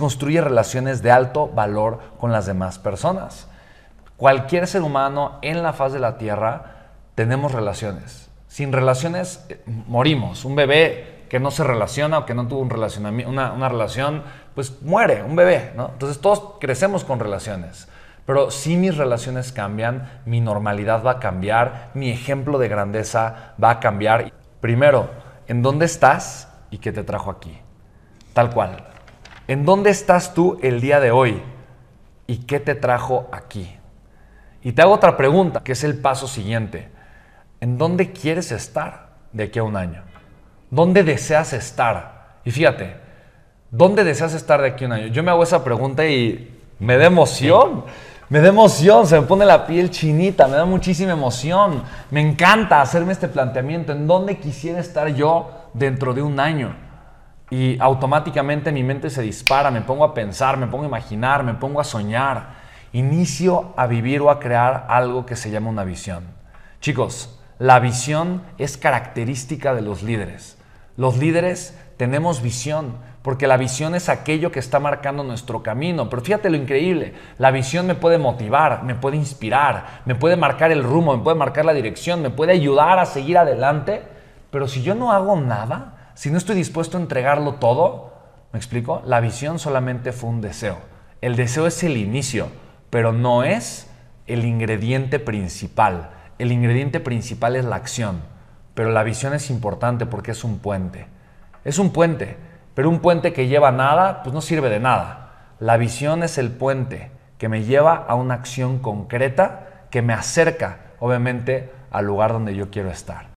construye relaciones de alto valor con las demás personas. Cualquier ser humano en la faz de la Tierra tenemos relaciones. Sin relaciones eh, morimos. Un bebé que no se relaciona o que no tuvo una, relación, pues muere, un bebé. ¿no? Entonces todos crecemos con relaciones. Pero si mis relaciones cambian, mi normalidad va a cambiar, mi ejemplo de grandeza va a cambiar. Primero, ¿en dónde estás y qué te trajo aquí? Tal cual. ¿En dónde estás tú el día de hoy? ¿Y qué te trajo aquí? Y te hago otra pregunta, que es el paso siguiente. ¿En dónde quieres estar de aquí a un año? ¿Dónde deseas estar? Y fíjate, ¿dónde deseas estar de aquí a un año? Yo me hago esa pregunta y me da emoción. Me da emoción, se me pone la piel chinita, me da muchísima emoción. Me encanta hacerme este planteamiento. ¿En dónde quisiera estar yo dentro de un año? Y automáticamente mi mente se dispara, me pongo a pensar, me pongo a imaginar, me pongo a soñar. Inicio a vivir o a crear algo que se llama una visión. Chicos, la visión es característica de los líderes. Los líderes tenemos visión, porque la visión es aquello que está marcando nuestro camino. Pero fíjate lo increíble, la visión me puede motivar, me puede inspirar, me puede marcar el rumbo, me puede marcar la dirección, me puede ayudar a seguir adelante. Pero si yo no hago nada, si no estoy dispuesto a entregarlo todo, ¿me explico? La visión solamente fue un deseo. El deseo es el inicio, pero no es el ingrediente principal. El ingrediente principal es la acción, pero la visión es importante porque es un puente. Es un puente, pero un puente que lleva nada, pues no sirve de nada. La visión es el puente que me lleva a una acción concreta que me acerca, obviamente, al lugar donde yo quiero estar.